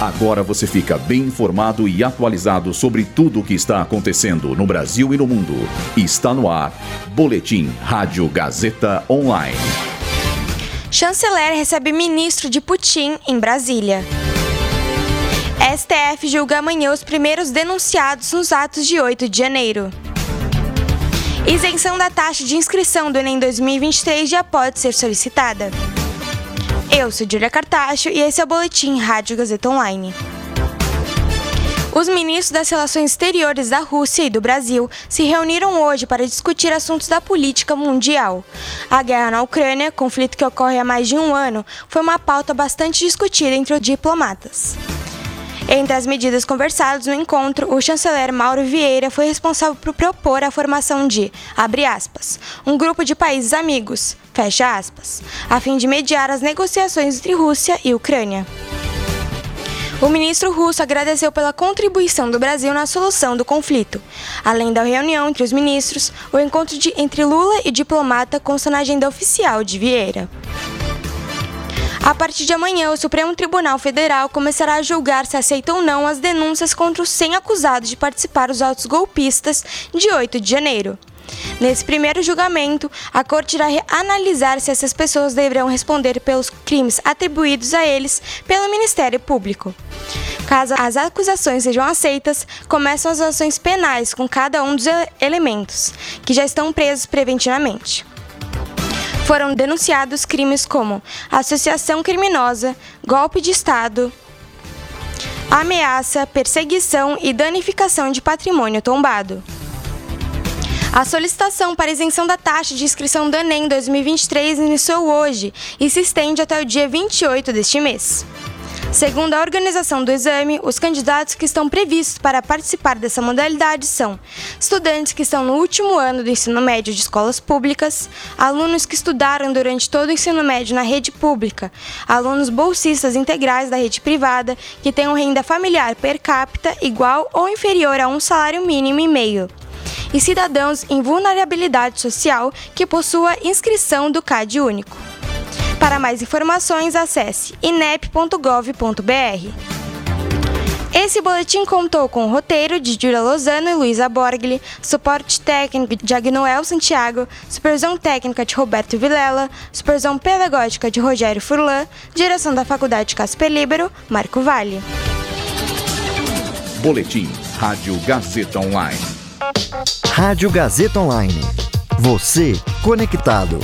Agora você fica bem informado e atualizado sobre tudo o que está acontecendo no Brasil e no mundo. Está no ar. Boletim Rádio Gazeta Online. Chanceler recebe ministro de Putin em Brasília. STF julga amanhã os primeiros denunciados nos atos de 8 de janeiro. Isenção da taxa de inscrição do Enem 2023 já pode ser solicitada. Eu sou Julia Cartacho e esse é o Boletim Rádio Gazeta Online. Os ministros das Relações Exteriores da Rússia e do Brasil se reuniram hoje para discutir assuntos da política mundial. A guerra na Ucrânia, conflito que ocorre há mais de um ano, foi uma pauta bastante discutida entre os diplomatas. Entre as medidas conversadas no encontro, o chanceler Mauro Vieira foi responsável por propor a formação de, abre aspas, um grupo de países amigos, fecha aspas, a fim de mediar as negociações entre Rússia e Ucrânia. O ministro russo agradeceu pela contribuição do Brasil na solução do conflito. Além da reunião entre os ministros, o encontro de, entre Lula e diplomata consta na agenda oficial de Vieira. A partir de amanhã, o Supremo Tribunal Federal começará a julgar se aceita ou não as denúncias contra os 100 acusados de participar dos autos golpistas de 8 de janeiro. Nesse primeiro julgamento, a corte irá analisar se essas pessoas deverão responder pelos crimes atribuídos a eles pelo Ministério Público. Caso as acusações sejam aceitas, começam as ações penais com cada um dos elementos, que já estão presos preventivamente foram denunciados crimes como associação criminosa, golpe de Estado, ameaça, perseguição e danificação de patrimônio tombado. A solicitação para isenção da taxa de inscrição do Enem 2023 iniciou hoje e se estende até o dia 28 deste mês. Segundo a organização do exame, os candidatos que estão previstos para participar dessa modalidade são estudantes que estão no último ano do ensino médio de escolas públicas, alunos que estudaram durante todo o ensino médio na rede pública, alunos bolsistas integrais da rede privada que tenham renda familiar per capita igual ou inferior a um salário mínimo e meio e cidadãos em vulnerabilidade social que possua inscrição do CAD único. Para mais informações, acesse inep.gov.br. Esse boletim contou com o roteiro de Júlia Lozano e Luísa Borgli, suporte técnico de Agnoel Santiago, supervisão técnica de Roberto Vilela, supervisão pedagógica de Rogério Furlan, direção da Faculdade Casper Libero, Marco Vale. Boletim Rádio Gazeta Online. Rádio Gazeta Online. Você conectado.